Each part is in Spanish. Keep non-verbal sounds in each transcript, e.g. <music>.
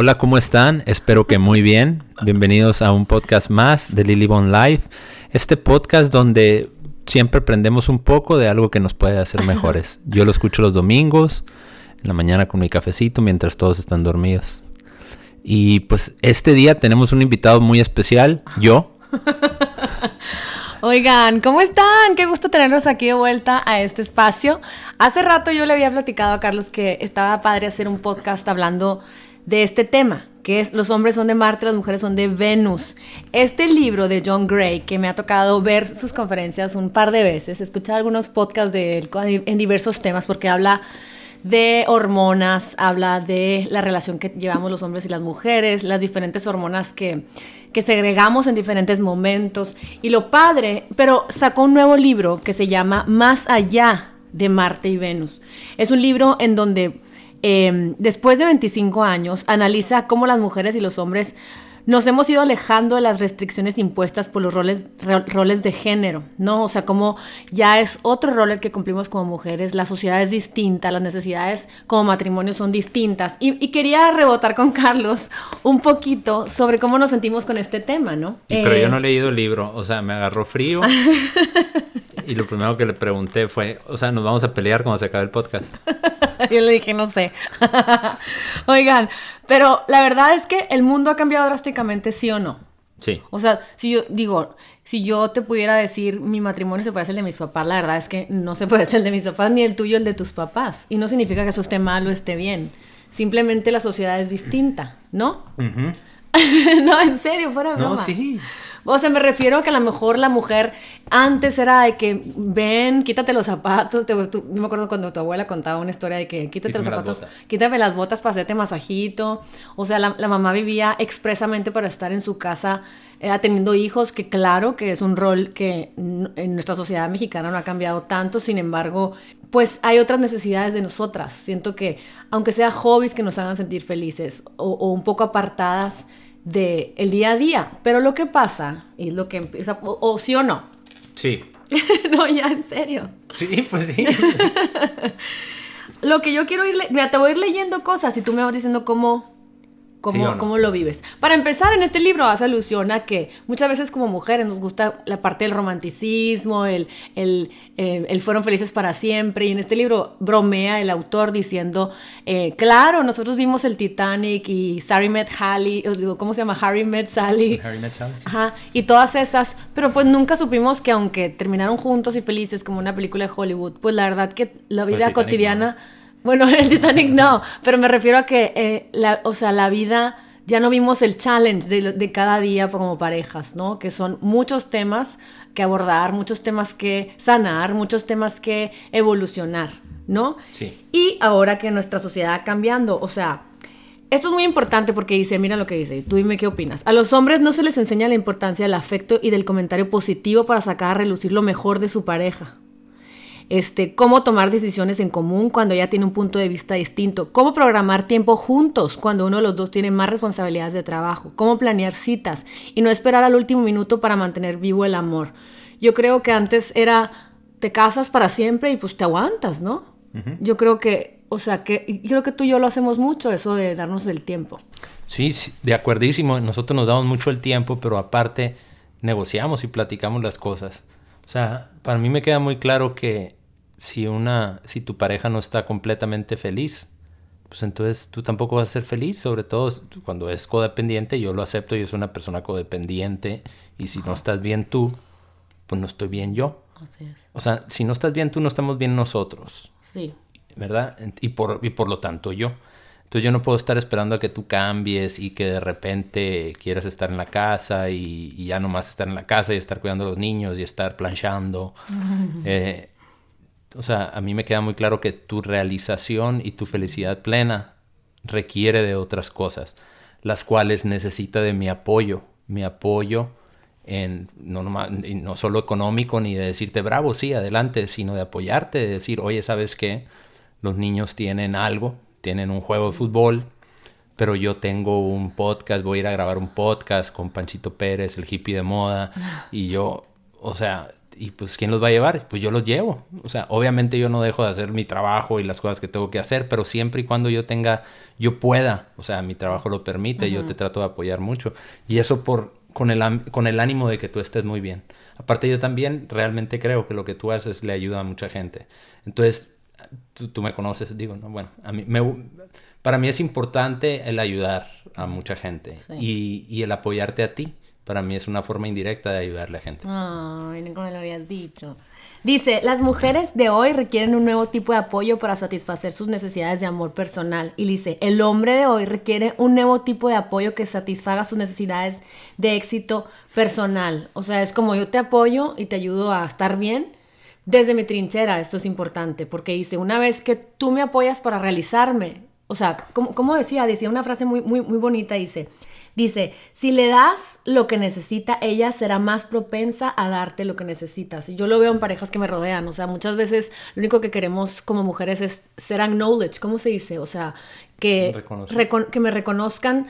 Hola, ¿cómo están? Espero que muy bien. Bienvenidos a un podcast más de Lily Bon Life. Este podcast donde siempre aprendemos un poco de algo que nos puede hacer mejores. Yo lo escucho los domingos, en la mañana con mi cafecito, mientras todos están dormidos. Y pues este día tenemos un invitado muy especial, yo. <laughs> Oigan, ¿cómo están? Qué gusto tenerlos aquí de vuelta a este espacio. Hace rato yo le había platicado a Carlos que estaba padre hacer un podcast hablando de este tema, que es Los hombres son de Marte, las mujeres son de Venus. Este libro de John Gray, que me ha tocado ver sus conferencias un par de veces, escuchar algunos podcasts de él en diversos temas, porque habla de hormonas, habla de la relación que llevamos los hombres y las mujeres, las diferentes hormonas que que segregamos en diferentes momentos. Y lo padre, pero sacó un nuevo libro que se llama Más allá de Marte y Venus. Es un libro en donde em, después de 25 años analiza cómo las mujeres y los hombres nos hemos ido alejando de las restricciones impuestas por los roles, roles de género, ¿no? O sea, como ya es otro rol el que cumplimos como mujeres, la sociedad es distinta, las necesidades como matrimonio son distintas. Y, quería rebotar con <laughs> Carlos un poquito sobre cómo nos sentimos con este tema, ¿no? pero yo eh, no he leído el libro, o sea, me agarró frío. <laughs> y lo primero que le pregunté fue, o sea, nos vamos a pelear cuando se acabe el podcast. <laughs> <laughs> Yo le dije, no sé. <laughs> Oigan, pero la verdad es que el mundo ha cambiado drásticamente, ¿sí o no? Sí. O sea, si yo digo, si yo te pudiera decir mi matrimonio se parece al de mis papás, la verdad es que no se <laughs> parece al de mis papás ni el tuyo el de tus papás. Y no significa que eso esté mal o esté bien. Simplemente la sociedad es distinta, ¿no? no, en serio, fuera broma. No, sí. O sea, me refiero a que a lo mejor la mujer antes era de que ven, quítate los zapatos. Te, me acuerdo cuando tu abuela contaba una historia de que quítate los zapatos, quítate las botas para hacerte masajito. O sea, la, mamá vivía expresamente para estar en su casa eh, teniendo hijos, que claro que es un rol que en nuestra sociedad mexicana no ha cambiado tanto. Sin embargo, pues hay otras necesidades de nosotras. Siento que, aunque sea hobbies que nos hagan sentir felices o un poco apartadas, del el día a día. Pero lo que pasa, y lo que empieza, o, sí o no. Sí. <laughs> no, ya, en serio. Sí, pues sí. <laughs> lo que yo quiero ir, mira, te voy a ir leyendo cosas y tú me vas diciendo cómo, ¿Cómo, lo vives? Para empezar, en este libro hace alusión a que muchas veces como mujeres nos gusta la parte del romanticismo, el, el, eh, el fueron felices para siempre. Y en este libro bromea el autor diciendo, eh, claro, nosotros vimos el Titanic y Sally met Harry, ¿cómo se llama? Harry met Sally. Harry met Sally. Ajá, y todas esas, pero pues nunca supimos que aunque terminaron juntos y felices como una película de Hollywood, pues la verdad que la vida cotidiana... Bueno, <laughs> el Titanic no, pero me refiero a que, eh, la, o sea, la vida, ya no vimos el challenge de, de, cada día como parejas, ¿no? Que son muchos temas que abordar, muchos temas que sanar, muchos temas que evolucionar, ¿no? Sí. Y ahora que nuestra sociedad cambiando, o sea, esto es muy importante porque dice, mira lo que dice, tú dime qué opinas. A los hombres no se les enseña la importancia del afecto y del comentario positivo para sacar a relucir lo mejor de su pareja este, cómo tomar decisiones en común cuando ya tiene un punto de vista distinto, cómo programar tiempo juntos cuando uno de los dos tiene más responsabilidades de trabajo, cómo planear citas y no esperar al último minuto para mantener vivo el amor. Yo creo que antes era, te casas para siempre y pues te aguantas, ¿no? Yo creo que, o sea, que creo que tú y yo lo hacemos mucho, eso de darnos el tiempo. Sí, de acuerdísimo, nosotros nos damos mucho el tiempo, pero aparte negociamos y platicamos las cosas. O sea, para mí me queda muy claro que si una, si tu pareja no está completamente feliz, pues entonces tú tampoco vas a ser feliz, sobre todo cuando es codependiente, yo lo acepto, yo soy una persona codependiente, y si no estás bien tú, pues no estoy bien yo. Así es. O sea, si no estás bien tú, no estamos bien nosotros. Sí. ¿Verdad? Y por, y por lo tanto yo. Entonces yo no puedo estar esperando a que tú cambies y que de repente quieras estar en la casa y, y ya nomás estar en la casa y estar cuidando a los niños y estar planchando. <laughs> eh, o sea, a mí me queda muy claro que tu realización y tu felicidad plena requiere de otras cosas, las cuales necesita de mi apoyo, mi apoyo en no, no solo económico ni de decirte bravo, sí, adelante, sino de apoyarte, de decir, oye, ¿sabes qué? Los niños tienen algo, tienen un juego de fútbol, pero yo tengo un podcast, voy a ir a grabar un podcast con Panchito Pérez, el hippie de moda, y yo, o sea, y pues ¿quién los va a llevar? Pues yo los llevo. O sea, obviamente yo no dejo de hacer mi trabajo y las cosas que tengo que hacer, pero siempre y cuando yo tenga, yo pueda, o sea, mi trabajo lo permite, yo te trato de apoyar mucho. Y eso por, con, el, con el ánimo de que tú estés muy bien. Aparte yo también realmente creo que lo que tú haces le ayuda a mucha gente. Entonces, tú, me conoces, digo, no, bueno, a mí me, para mí es importante el ayudar a mucha gente y, y el apoyarte a ti para mí es una forma indirecta de ayudarle a gente. Ay, no como lo habías dicho. Dice, las mujeres de hoy requieren un nuevo tipo de apoyo para satisfacer sus necesidades de amor personal. Y dice, el hombre de hoy requiere un nuevo tipo de apoyo que satisfaga sus necesidades de éxito personal. O sea, es como yo te apoyo y te ayudo a estar bien desde mi trinchera. Esto es importante porque dice, una vez que tú me apoyas para realizarme, o sea, como, decía, decía una frase muy, muy, muy bonita, dice, Dice, si le das lo que necesita, ella será más propensa a darte lo que necesitas. Y yo lo veo en parejas que me rodean. O sea, muchas veces lo único que queremos como mujeres es ser acknowledged. ¿Cómo se dice? O sea, que, que me reconozcan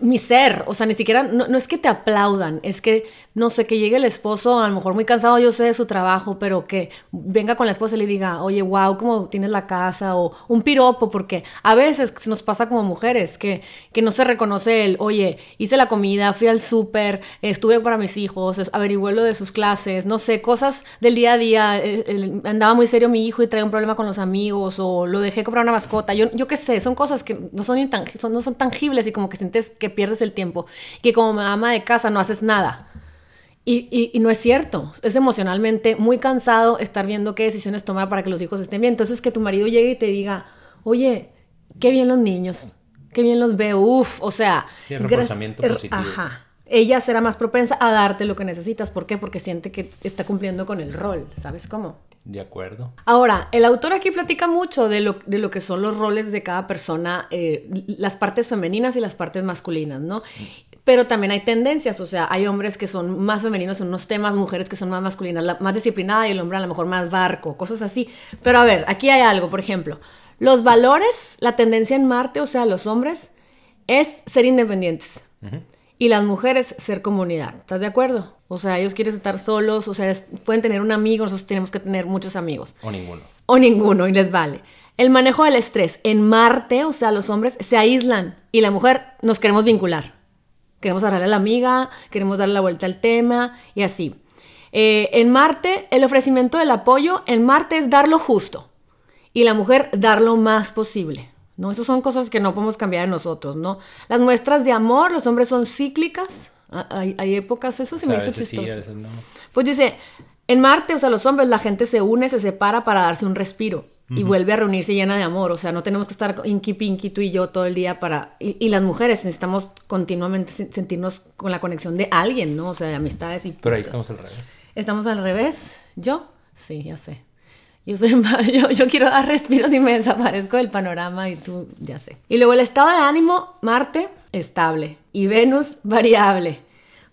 mi ser, o sea, ni siquiera, no, es que te aplaudan, es que, no sé, que llegue el esposo, a lo mejor muy cansado, yo sé de su trabajo, pero que venga con la esposa y le diga, oye, wow, cómo tienes la casa, o un piropo, porque a veces nos pasa como mujeres, que, que no se reconoce el, oye, hice la comida, fui al súper, estuve para mis hijos, averigué lo de sus clases, no sé, cosas del día a día, eh, andaba muy serio mi hijo y traía un problema con los amigos, o lo dejé comprar una mascota, yo, yo qué sé, son cosas que no son, son, no son tangibles y como que sientes que pierdes el tiempo, que como ama de casa no haces nada. Y, y, no es cierto, es emocionalmente muy cansado estar viendo qué decisiones tomar para que los hijos estén bien. Entonces que tu marido llegue y te diga, oye, qué bien los niños, qué bien los veo, uff, o sea... el reforzamiento positivo. Ajá. Ella será más propensa a darte lo que necesitas. ¿Por qué? Porque siente que está cumpliendo con el rol. ¿Sabes cómo? De acuerdo. Ahora, el autor aquí platica mucho de lo, de lo que son los roles de cada persona, eh, las partes femeninas y las partes masculinas, ¿no? Pero también hay tendencias, o sea, hay hombres que son más femeninos en unos temas, mujeres que son más masculinas, la, más disciplinada y el hombre a lo mejor más barco, cosas así. Pero a ver, aquí hay algo, por ejemplo, los valores, la tendencia en Marte, o sea, los hombres, es ser independientes. Y las mujeres ser comunidad. ¿Estás de acuerdo? O sea, ellos quieren estar solos, o sea, pueden tener un amigo, nosotros tenemos que tener muchos amigos. O ninguno. O ninguno, y les vale. El manejo del estrés. En Marte, o sea, los hombres se aíslan y la mujer nos queremos vincular. Queremos agarrarle a la amiga, queremos darle la vuelta al tema y así. Eh, en Marte, el ofrecimiento del apoyo, en Marte es dar lo justo y la mujer dar lo más posible. ¿no? Esas son cosas que no podemos cambiar en nosotros, ¿no? Las muestras de amor, los hombres son cíclicas, Ah, hay, épocas, eso se me hizo chistoso. Pues dice, en Marte, o sea, los hombres, la gente se une, se separa para darse un respiro y vuelve a reunirse llena de amor. O sea, no tenemos que estar inqui pinky tú y yo todo el día para. Y, las mujeres necesitamos continuamente sentirnos con la conexión de alguien, ¿no? O sea, de amistades y. Pero ahí estamos al revés. ¿Estamos al revés? ¿Yo? Sí, ya sé. Yo, soy, <laughs> yo, yo quiero dar respiros y me desaparezco del panorama y tú ya sé. Y luego el estado de ánimo, Marte, estable. Y Venus, variable.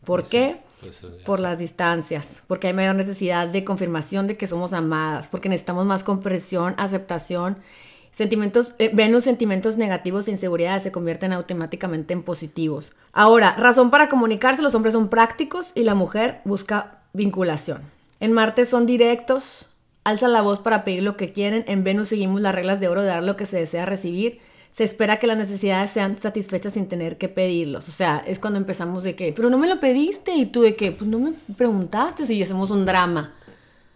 ¿Por pues qué? Pues Por las distancias, porque hay mayor necesidad de confirmación de que somos amadas, porque necesitamos más comprensión, aceptación. Sentimientos, eh, Venus, sentimientos negativos e inseguridades se convierten automáticamente en positivos. Ahora, razón para comunicarse, los hombres son prácticos y la mujer busca vinculación. En Marte son directos, alzan la voz para pedir lo que quieren. En Venus seguimos las reglas de oro de dar lo que se desea recibir se espera que las necesidades sean satisfechas sin tener que pedirlos. O sea, es cuando empezamos de que, pero no me lo pediste y tú de que, pues no me preguntaste si hacemos un drama.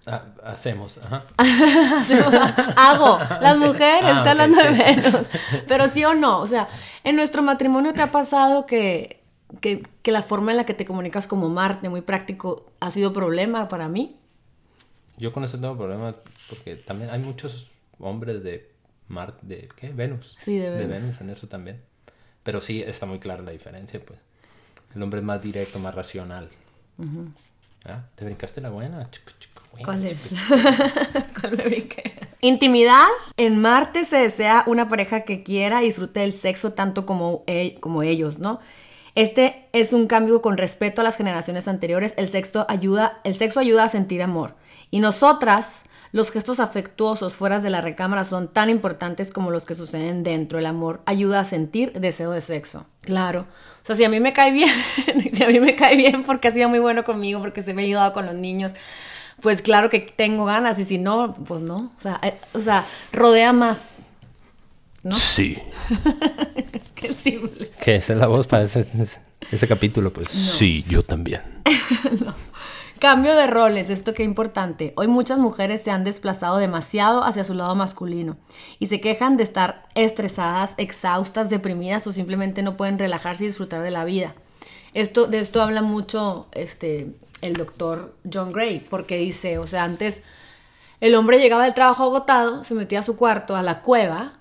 Ah, hacemos, ajá. <laughs> hago, las mujeres, ah, están hablando de menos. <laughs> Pero sí o no, o sea, en nuestro matrimonio te ha pasado que, que, que la forma en la que te comunicas como Marte, muy práctico, ha sido problema para mí. Yo con eso tengo problema porque también hay muchos hombres de Marte, de ¿qué? Venus. Sí, de Venus. De Venus en eso también. Pero sí está muy clara la diferencia, pues. El hombre es más directo, más racional. ¿Ah? ¿Te brincaste la buena? ¿Cuál es? <laughs> ¿Cuál me brinqué? Intimidad. En Marte se desea una pareja que quiera y disfrute del sexo tanto como, e, como ellos, ¿no? Este es un cambio con respecto a las generaciones anteriores. El sexo ayuda, el sexo ayuda a sentir amor. Y nosotras los gestos afectuosos fuera de la recámara son tan importantes como los que suceden dentro. El amor ayuda a sentir deseo de sexo. Claro. O sea, si a mí me cae bien, <laughs> si a mí me cae bien porque ha sido muy bueno conmigo, porque se me ha ayudado con los niños, pues claro que tengo ganas y si no, pues no. O sea, eh, o sea rodea más. ¿No? Sí. <laughs> Qué simple. ¿Qué? ¿Esa es la voz para ese, ese capítulo? Pues sí, yo también. <laughs> Cambio de roles, esto qué importante. Hoy muchas mujeres se han desplazado demasiado hacia su lado masculino y se quejan de estar estresadas, exhaustas, deprimidas o simplemente no pueden relajarse y disfrutar de la vida. Esto, de esto habla mucho este, el doctor John Gray, porque dice, o sea, antes el hombre llegaba del trabajo agotado, se metía a su cuarto, a la cueva,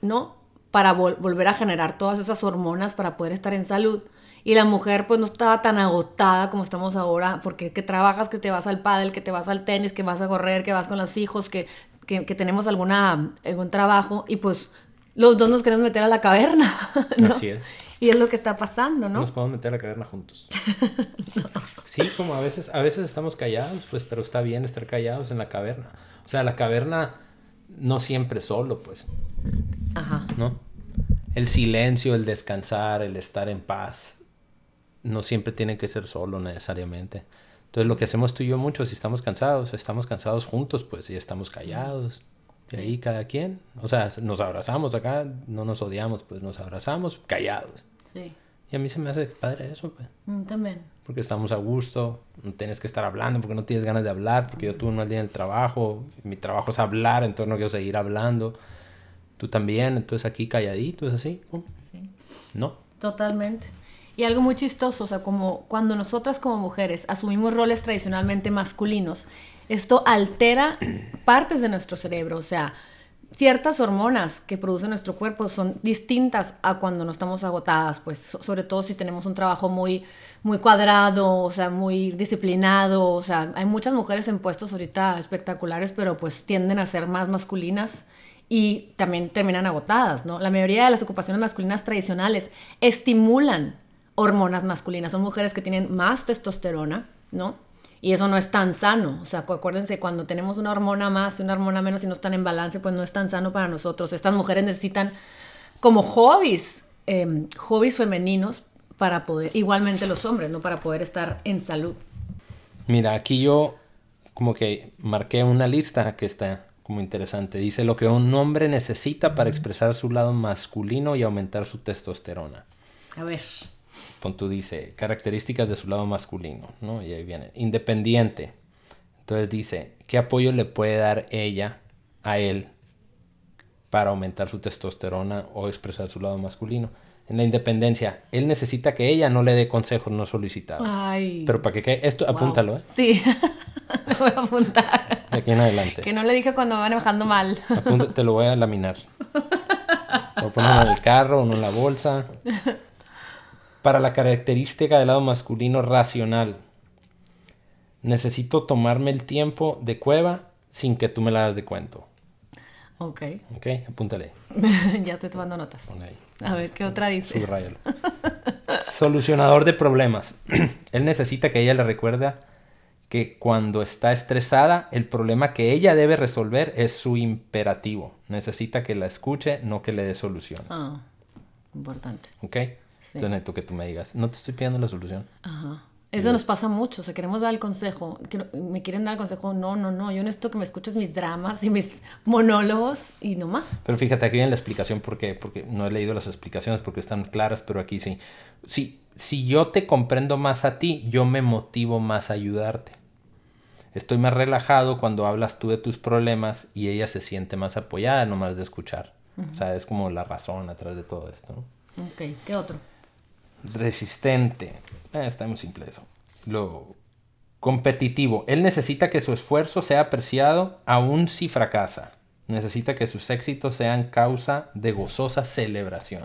¿no? Para volver a generar todas esas hormonas para poder estar en salud. Y la mujer pues no estaba tan agotada como estamos ahora, porque que trabajas, que te vas al pádel, que te vas al tenis, que vas a correr, que vas con los hijos, que, que, tenemos alguna, algún trabajo, y pues los dos nos queremos meter a la caverna, <laughs> ¿no? Así es. Y es lo que está pasando, ¿no? Nos podemos meter a la caverna juntos. <laughs> Sí, como a veces, a veces estamos callados, pues, pero está bien estar callados en la caverna. O sea, la caverna no siempre solo, pues. Ajá. ¿No? El silencio, el descansar, el estar en paz no siempre tiene que ser solo necesariamente. Entonces lo que hacemos tú y yo mucho, si estamos cansados, estamos cansados juntos, pues, y estamos callados. Y ahí cada quien, o sea, nos abrazamos acá, no nos odiamos, pues nos abrazamos callados. Sí. Y a mí se me hace padre eso, pues. Mm, también. Porque estamos a gusto, no tienes que estar hablando porque no tienes ganas de hablar, porque yo tuve un mal día en el trabajo, mi trabajo es hablar, entonces no quiero seguir hablando. Tú también, entonces aquí calladito, es así. Sí. ¿No? Totalmente. Y algo muy chistoso, o sea, como cuando nosotras como mujeres asumimos roles tradicionalmente masculinos, esto altera <clears throat> partes de nuestro cerebro, o sea, ciertas hormonas que produce nuestro cuerpo son distintas a cuando no estamos agotadas, pues sobre todo si tenemos un trabajo muy muy cuadrado, o sea, muy disciplinado, o sea, hay muchas mujeres en puestos ahorita espectaculares, pero pues tienden a ser más masculinas y también terminan agotadas, ¿no? La mayoría de las ocupaciones masculinas tradicionales estimulan hormonas masculinas, son mujeres que tienen más testosterona, ¿no? Y eso no es tan sano. O sea, acuérdense, cuando tenemos una hormona más y una hormona menos y no están en balance, pues no es tan sano para nosotros. Estas mujeres necesitan como hobbies, em, hobbies femeninos para poder, igualmente los hombres, ¿no? Para poder estar en salud. Mira, aquí yo como que marqué una lista que está como interesante. Dice lo que un hombre necesita para expresar su lado masculino y aumentar su testosterona. A ver tú dice, características de su lado masculino, ¿no? Y ahí viene, independiente. Entonces dice, ¿qué apoyo le puede dar ella a él para aumentar su testosterona o expresar su lado masculino? En la independencia, él necesita que ella no le dé consejos no solicitados. Ay. Pero para que esto, apúntalo, ¿eh? Sí, <laughs> lo voy a apuntar. De aquí en adelante. Que no le dije cuando van bajando mal. Apúntate, te lo voy a laminar. A ponerlo en el carro, uno en la bolsa para la característica del lado masculino racional. Necesito tomarme el tiempo de cueva sin que tú me la das de cuento. Ok. Ok, apúntale. <laughs> ya estoy tomando notas. A ver, ¿qué otra dice? Subrayalo. <laughs> Solucionador de problemas. <clears throat> Él necesita que ella le recuerde que cuando está estresada, el problema que ella debe resolver es su imperativo. Necesita que la escuche, no que le dé solución. Ah, importante. ¿Ok? Sí. Entonces que tú me digas, no te estoy pidiendo la solución. Ajá. Eso nos pasa mucho, o sea, queremos dar el consejo, me quieren dar el consejo, no, no, no, yo necesito que me escuches mis dramas y mis <laughs> monólogos y no más. Pero fíjate, aquí viene la explicación, ¿por qué? Porque no he leído las explicaciones porque están claras, pero aquí sí. Si, si yo te comprendo más a ti, yo me motivo más a ayudarte. Estoy más relajado cuando hablas tú de tus problemas y ella se siente más apoyada nomás de escuchar. O sea, es como la razón atrás de todo esto, ¿no? Ok, ¿qué otro? Resistente. Eh, está muy simple eso. Luego, competitivo. Él necesita que su esfuerzo sea apreciado aun si fracasa. Necesita que sus éxitos sean causa de gozosa celebración.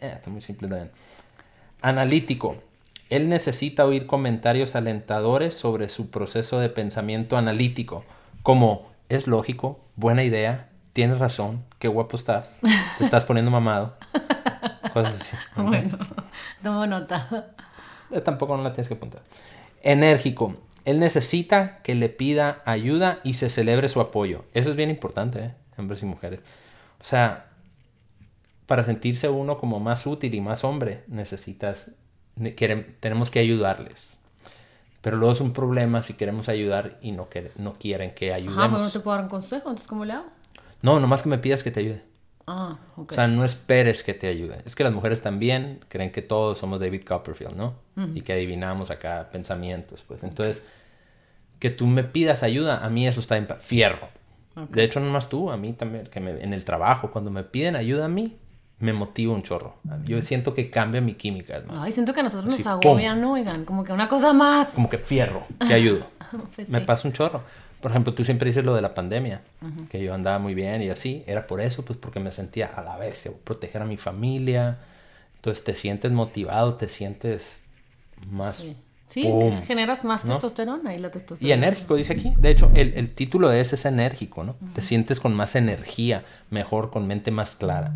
Eh, está muy simple también. Analítico. Él necesita oír comentarios alentadores sobre su proceso de pensamiento analítico, como es lógico, buena idea, tienes razón, qué guapo estás, te estás poniendo mamado. Cosas así. <laughs> Bueno, tomo nota. Eh, tampoco no la tienes que apuntar. Enérgico. Él necesita que le pida ayuda y se celebre su apoyo. Eso es bien importante, ¿eh? hombres y mujeres. O sea, para sentirse uno como más útil y más hombre, necesitas, tenemos que ayudarles. Pero luego es un problema si queremos ayudar y no, que, no quieren que ayudemos. Ah, pero no te puedo dar un consejo, entonces ¿cómo le hago? No, nomás que me pidas que te ayude. Ah, ok. O sea, no esperes que te ayude. Es que las mujeres también creen que todos somos David Copperfield, ¿no? Y que adivinamos acá pensamientos, pues. Entonces, que tú me pidas ayuda, a mí eso está en fierro. De hecho, no más tú, a mí también, que me- en el trabajo, cuando me piden ayuda a mí, me motiva un chorro. Yo siento que cambia mi química, es más. Ay, siento que a nosotros nos agobian, ¿no? Oigan, como que una cosa más. Como que fierro, que ayudo. <laughs> Pues me sí. pasa un chorro. Por ejemplo, tú siempre dices lo de la pandemia, que yo andaba muy bien y así. Era por eso, pues porque me sentía a la vez, proteger a mi familia. Entonces te sientes motivado, te sientes más... Sí, Sí, generas más ¿No? testosterona y la testosterona. Y enérgico, dice aquí. De hecho, el, el título de ese es enérgico, ¿no? Te sientes con más energía, mejor, con mente más clara.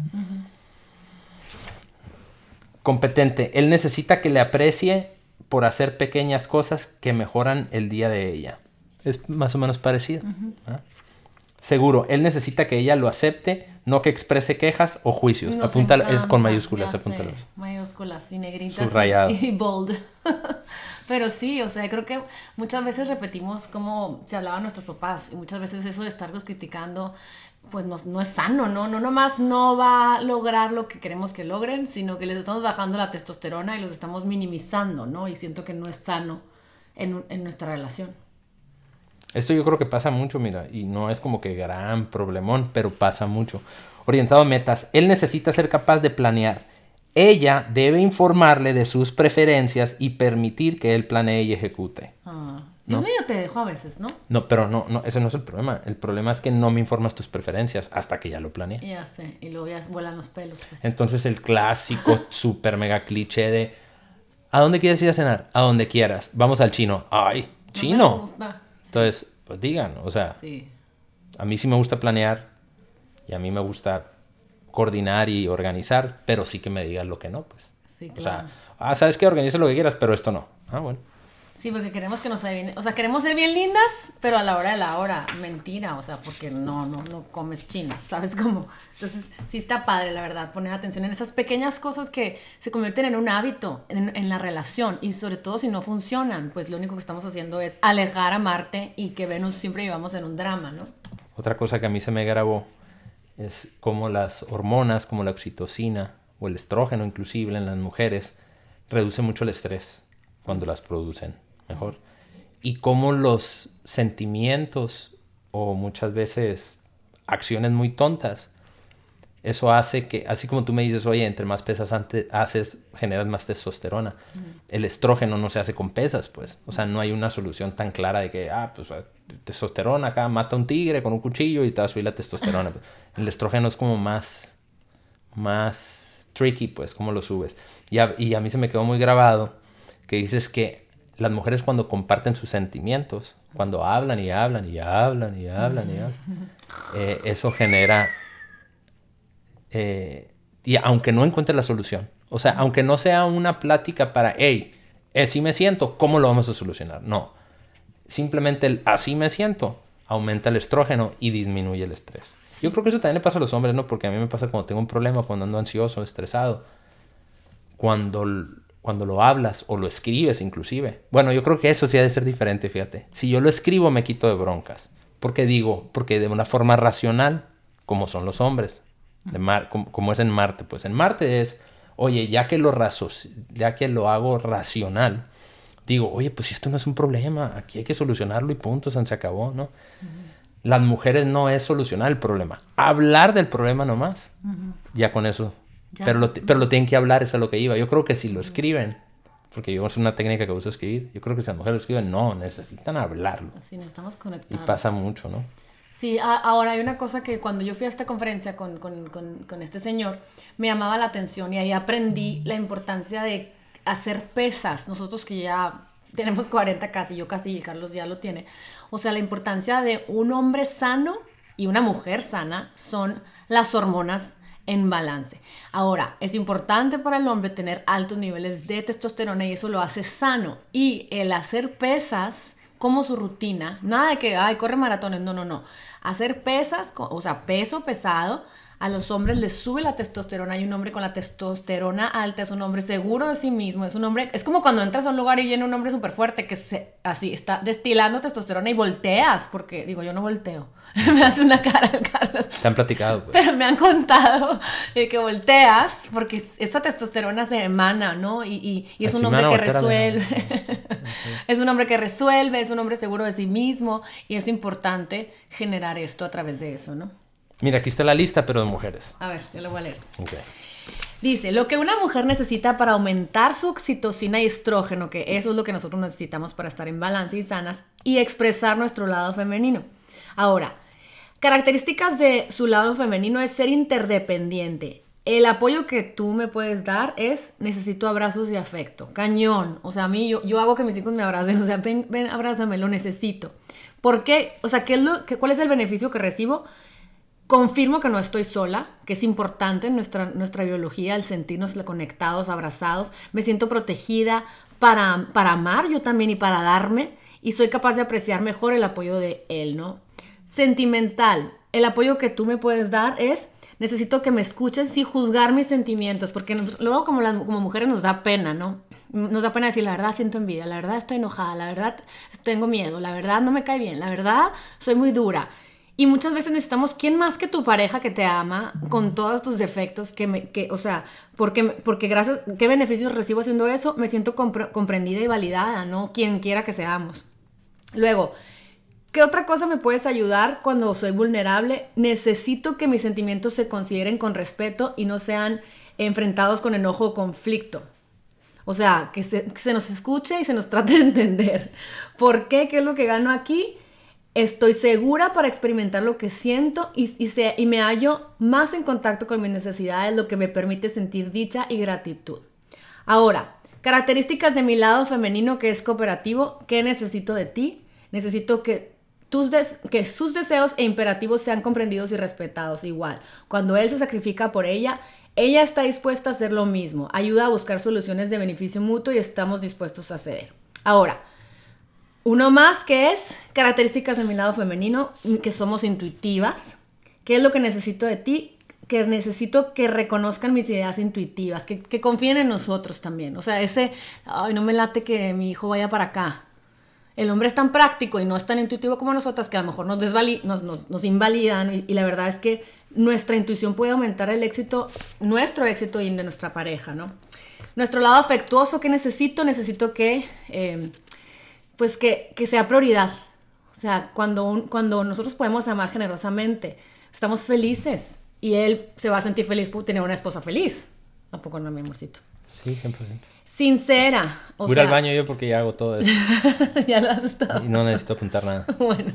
Competente. Él necesita que le aprecie por hacer pequeñas cosas que mejoran el día de ella. Es más o menos parecido. ¿ah? Seguro, él necesita que ella lo acepte, no que exprese quejas o juicios. Nos Apúntalo, es con mayúsculas, apúntalos. Mayúsculas y negritas Subrayado. y, bold. <laughs> Pero sí, o sea, creo que muchas veces repetimos como se hablaban nuestros papás y muchas veces eso de estarlos criticando pues no, no es sano, ¿no? No nomás no va a lograr lo que queremos que logren, sino que les estamos bajando la testosterona y los estamos minimizando, ¿no? Y siento que no es sano en, en nuestra relación. Esto yo creo que pasa mucho, mira, y no es como que gran problemón, pero pasa mucho. Orientado a metas, él necesita ser capaz de planear. Ella debe informarle de sus preferencias y permitir que él planee y ejecute. Ah, Dios mío, te dejo a veces, ¿no? No, pero no, no, ese no es el problema. El problema es que no me informas tus preferencias hasta que ya lo planeé. Ya sé, y luego ya vuelan los pelos, pues. Entonces el clásico, <laughs> super mega cliché de ¿A dónde quieres ir a cenar? A donde quieras. Vamos al chino. Ay, No me chino. Entonces, pues digan, o sea, Sí. a mí sí me gusta planear y a mí me gusta coordinar y organizar, pero sí que me digas lo que no, pues. Sí, O claro. sea, ah, sabes que organiza lo que quieras, pero esto no. Ah, bueno. Sí, porque queremos que nos adivinen. O sea, queremos ser bien lindas, pero a la hora de la hora, mentira. O sea, porque no, no, no comes chino, <laughs> ¿sabes cómo? Entonces, sí está padre, la verdad, poner atención en esas pequeñas cosas que se convierten en un hábito en, en la relación. Y sobre todo si no funcionan, pues lo único que estamos haciendo es alejar a Marte y que Venus siempre llevamos en un drama, ¿no? Otra cosa que a mí se me grabó es cómo las hormonas, como la oxitocina o el estrógeno inclusive en las mujeres, reduce mucho el estrés cuando las producen mejor. Y cómo los sentimientos o muchas veces acciones muy tontas, eso hace que, así como tú me dices, oye, entre más pesas haces, generas más testosterona. El estrógeno no se hace con pesas, pues. O sea, no hay una solución tan clara de que, ah, pues testosterona acá, mata a un tigre con un cuchillo y te va a subir la testosterona. Pues, <laughs> El estrógeno es como más, más tricky, pues, cómo lo subes. Y a, y a mí se me quedó muy grabado que dices que las mujeres cuando comparten sus sentimientos, cuando hablan y hablan y hablan y hablan y hablan, eh, eso genera eh, y aunque no encuentre la solución, o sea, aunque no sea una plática para, hey, así me siento, ¿cómo lo vamos a solucionar? No, simplemente el así me siento aumenta el estrógeno y disminuye el estrés. Yo creo que eso también le pasa a los hombres, ¿no? Porque a mí me pasa cuando tengo un problema, cuando ando ansioso, estresado, cuando, cuando lo hablas o lo escribes inclusive. Bueno, yo creo que eso sí ha de ser diferente, fíjate. Si yo lo escribo me quito de broncas. Porque digo, porque de una forma racional, como son los hombres, de Mar- como, como es en Marte, pues en Marte es, oye, ya que lo razo, ya que lo hago racional, digo, oye, pues esto no es un problema, aquí hay que solucionarlo y punto, se acabó, ¿no? Las mujeres no es solucionar el problema, hablar del problema nomás, ya con eso. Pero, lo, pero lo tienen que hablar, eso es a lo que iba. Yo creo que si lo escriben, porque yo es una técnica que uso escribir, yo creo que si las mujeres lo escriben, no, necesitan hablarlo. Así necesitamos Y conectar. pasa mucho, ¿no? Sí, a- ahora hay una cosa que cuando yo fui a esta conferencia con, con- con- con este señor, me llamaba la atención y ahí aprendí la importancia de hacer pesas. Nosotros que ya tenemos 40 casi, yo casi, y Carlos ya lo tiene. O sea, la importancia de un hombre sano y una mujer sana son las hormonas en balance. Ahora, es importante para el hombre tener altos niveles de testosterona y eso lo hace sano. Y el hacer pesas como su rutina, nada de que, ay, corre maratones, no, no, no. Hacer pesas, o sea, peso pesado, a los hombres les sube la testosterona. Hay un hombre con la testosterona alta, es un hombre seguro de sí mismo, es un hombre, es como cuando entras a un lugar y viene un hombre súper fuerte que se, así está destilando testosterona y volteas, porque digo, yo no volteo. <laughs> me hace una cara el <laughs> Carlos. Te han platicado, pues. Pero me han contado que volteas porque esa testosterona se emana, ¿no? Y, y, es un hombre que resuelve. <laughs> es un hombre que resuelve, es un hombre seguro de sí mismo y es importante generar esto a través de eso, ¿no? Mira, aquí está la lista, pero de mujeres. A ver, yo lo voy a leer. Dice, lo que una mujer necesita para aumentar su oxitocina y estrógeno, que eso es lo que nosotros necesitamos para estar en balance y sanas, y expresar nuestro lado femenino. Ahora, características de su lado femenino es ser interdependiente. El apoyo que tú me puedes dar es necesito abrazos y afecto. Cañón. O sea, a mí yo, yo hago que mis hijos me abracen. O sea, ven, ven, abrázame, lo necesito. ¿Por qué? O sea, ¿qué es lo, ¿cuál es el beneficio que recibo? Confirmo que no estoy sola, que es importante en nuestra, nuestra biología el sentirnos conectados, abrazados. Me siento protegida para, para amar yo también y para darme. Y soy capaz de apreciar mejor el apoyo de él, ¿no? Sentimental. El apoyo que tú me puedes dar es, necesito que me escuchen sin juzgar mis sentimientos, porque luego como, las, como mujeres nos da pena, ¿no? Nos da pena decir, la verdad siento envidia, la verdad estoy enojada, la verdad tengo miedo, la verdad no me cae bien, la verdad soy muy dura. Y muchas veces necesitamos quién más que tu pareja que te ama con todos tus defectos, que, me, que o sea, porque, porque gracias, ¿qué beneficios recibo haciendo eso? Me siento comprendida y validada, ¿no? Quien quiera que seamos. Luego, ¿qué otra cosa me puedes ayudar cuando soy vulnerable? Necesito que mis sentimientos se consideren con respeto y no sean enfrentados con enojo o conflicto. O sea, que se, que se nos escuche y se nos trate de entender. ¿Por qué? ¿Qué es lo que gano aquí? Estoy segura para experimentar lo que siento y, y, me hallo más en contacto con mis necesidades, lo que me permite sentir dicha y gratitud. Ahora, características de mi lado femenino que es cooperativo. ¿Qué necesito de ti? Necesito que, tus que sus deseos e imperativos sean comprendidos y respetados igual. Cuando él se sacrifica por ella, ella está dispuesta a hacer lo mismo. Ayuda a buscar soluciones de beneficio mutuo y estamos dispuestos a ceder. Ahora, uno más que es características de mi lado femenino, que somos intuitivas. ¿Qué es lo que necesito de ti? Que necesito que reconozcan mis ideas intuitivas, que, confíen en nosotros también. O sea, ese, ay, no me late que mi hijo vaya para acá. El hombre es tan práctico y no es tan intuitivo como nosotras que a lo mejor nos, nos, nos, invalidan y, la verdad es que nuestra intuición puede aumentar el éxito, nuestro éxito y de nuestra pareja, ¿no? Nuestro lado afectuoso, ¿qué necesito? Necesito que... Eh, pues que, sea prioridad. O sea, cuando, cuando nosotros podemos amar generosamente, estamos felices y él se va a sentir feliz por tener una esposa feliz. Tampoco no, mi amorcito. Sí, 100%. Sincera. O Voy al baño yo porque ya hago todo eso. <laughs> ya lo has estado. Y no necesito apuntar nada. <laughs> bueno.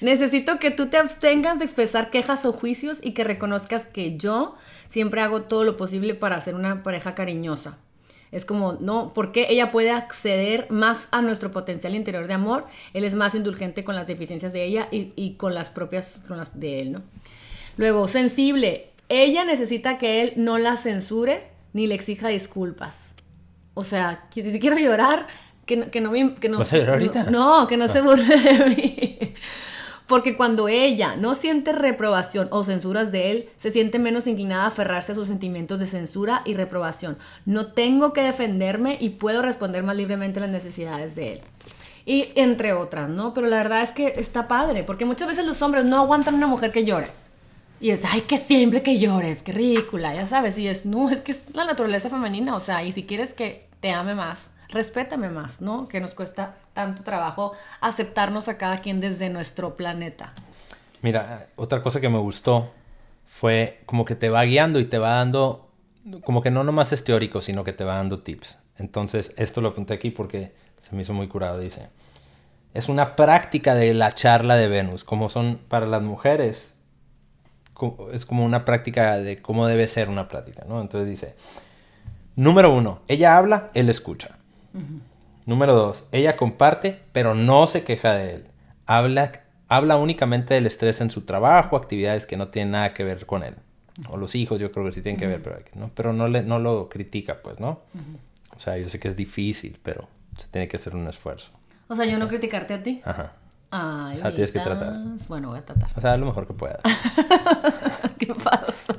Necesito que tú te abstengas de expresar quejas o juicios y que reconozcas que yo siempre hago todo lo posible para ser una pareja cariñosa. Es como, no, porque ella puede acceder más a nuestro potencial interior de amor. Él es más indulgente con las deficiencias de ella y, con las propias, con las de él, ¿no? Luego, sensible. Ella necesita que él no la censure ni le exija disculpas. O sea, si quiero llorar, que, que no. Que no, ¿Vas a llorar ahorita? No, que no se burle de mí. Porque cuando ella no siente reprobación o censuras de él, se siente menos inclinada a aferrarse a sus sentimientos de censura y reprobación. No tengo que defenderme y puedo responder más libremente a las necesidades de él. Y entre otras, ¿no? Pero la verdad es que está padre, porque muchas veces los hombres no aguantan una mujer que llore. Y es, ay, que siempre que llores, qué ridícula, ya sabes. Y es, no, es que es la naturaleza femenina, o sea, y si quieres que te ame más, respétame más, ¿no? Que nos cuesta tanto trabajo aceptarnos a cada quien desde nuestro planeta. Mira, otra cosa que me gustó fue como que te va guiando y te va dando, como que no nomás es teórico, sino que te va dando tips. Entonces, esto lo apunté aquí porque se me hizo muy curado, dice. Es una práctica de la charla de Venus, como son para las mujeres. Es como una práctica de cómo debe ser una plática, ¿no? Entonces dice, número uno, ella habla, él escucha. Número dos, ella comparte, pero no se queja de él. Habla, habla únicamente del estrés en su trabajo, actividades que no tienen nada que ver con él. O los hijos, yo creo que sí tienen que ver, pero, ¿no? pero no, le, no lo critica, pues, ¿no? O sea, yo sé que es difícil, pero se tiene que hacer un esfuerzo. O sea, yo no criticarte a ti. Ajá. Ay, O sea, tienes que tratar. Bueno, voy a tratar. O sea, lo mejor que puedas. <laughs> Qué enfadoso.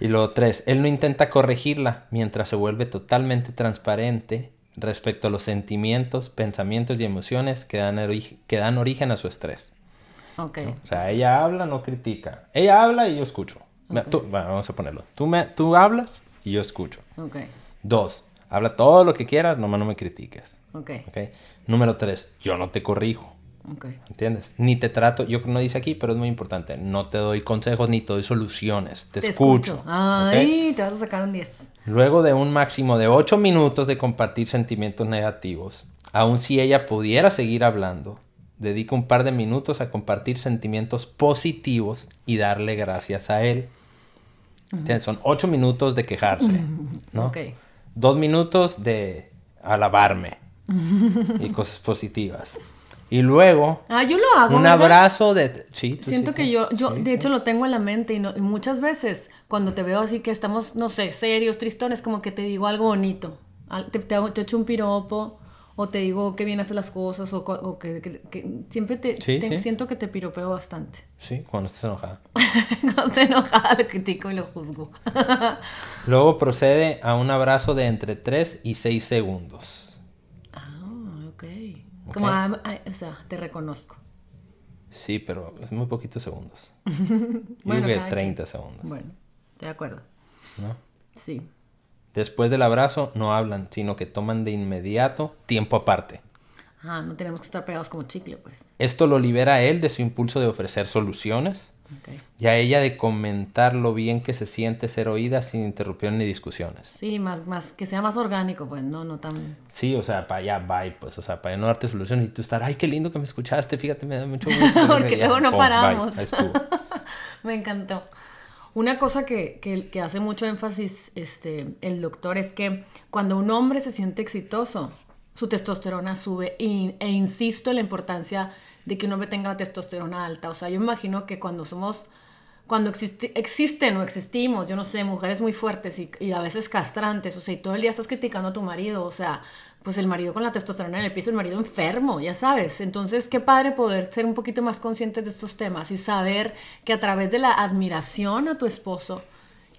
Y luego tres, él no intenta corregirla mientras se vuelve totalmente transparente respecto a los sentimientos, pensamientos y emociones que dan, que dan origen a su estrés. Ok. O sea, ella habla, no critica. Ella habla y yo escucho. Me- tú- bueno, vamos a ponerlo. Tú, me, tú hablas y yo escucho. Ok. Dos, habla todo lo que quieras, nomás no me critiques. Número tres, yo no te corrijo. ¿Entiendes? Ni te trato, yo no dice aquí, pero es muy importante. No te doy consejos ni te doy soluciones. Te, escucho. ¿ok? Ay, te vas a sacar un 10. Luego de un máximo de 8 minutos de compartir sentimientos negativos, aun si ella pudiera seguir hablando, dedica un par de minutos a compartir sentimientos positivos y darle gracias a él. ¿Entiendes? Son 8 minutos de quejarse, ¿no? Dos minutos de alabarme <laughs> y cosas positivas. Y luego Ah, yo lo hago. un ¿verdad? abrazo de... Sí, tú Siento sí, que yo, yo Sí, de sí. hecho lo tengo en la mente y, no- y muchas veces cuando te veo así que estamos, no sé, serios, tristones, como que te digo algo bonito. Te, te, hago- te echo un piropo o te digo que bien haces las cosas o, que, que- que siempre te, Sí, te- sí. siento que te piropeo bastante. Sí, cuando estés enojada. <laughs> Cuando estoy enojada lo critico y lo juzgo. <laughs> Luego procede a un abrazo de entre 3 y 6 segundos. Como, o sea, te reconozco. Sí, pero es muy poquitos segundos. <laughs> Yo Bueno, creo que cada 30 segundos, Bueno, estoy de acuerdo. ¿no? Sí. Después del abrazo no hablan, sino que toman de inmediato tiempo aparte. Ah, no tenemos que estar pegados como chicle, pues. Esto lo libera a él de su impulso de ofrecer soluciones Ok. y a ella de comentar lo bien que se siente ser oída sin interrupción ni discusiones. Sí, más, más, que sea más orgánico, pues, no, no tan... Sí, o sea, para allá, bye, pues, o sea, para no darte soluciones y tú estar, ay, qué lindo que me escuchaste, fíjate, me da mucho gusto. <laughs> Porque luego no paramos. bye. <laughs> Me encantó. Una cosa que, que- que hace mucho énfasis este, el doctor es que cuando un hombre se siente exitoso, su testosterona sube y- e insisto en la importancia de que un hombre tenga la testosterona alta. O sea, yo imagino que cuando somos, cuando existe- existen o existimos, yo no sé, mujeres muy fuertes y, a veces castrantes, o sea, y todo el día estás criticando a tu marido, o sea, pues el marido con la testosterona en el piso, el marido enfermo, ya sabes. Entonces, qué padre poder ser un poquito más conscientes de estos temas y saber que a través de la admiración a tu esposo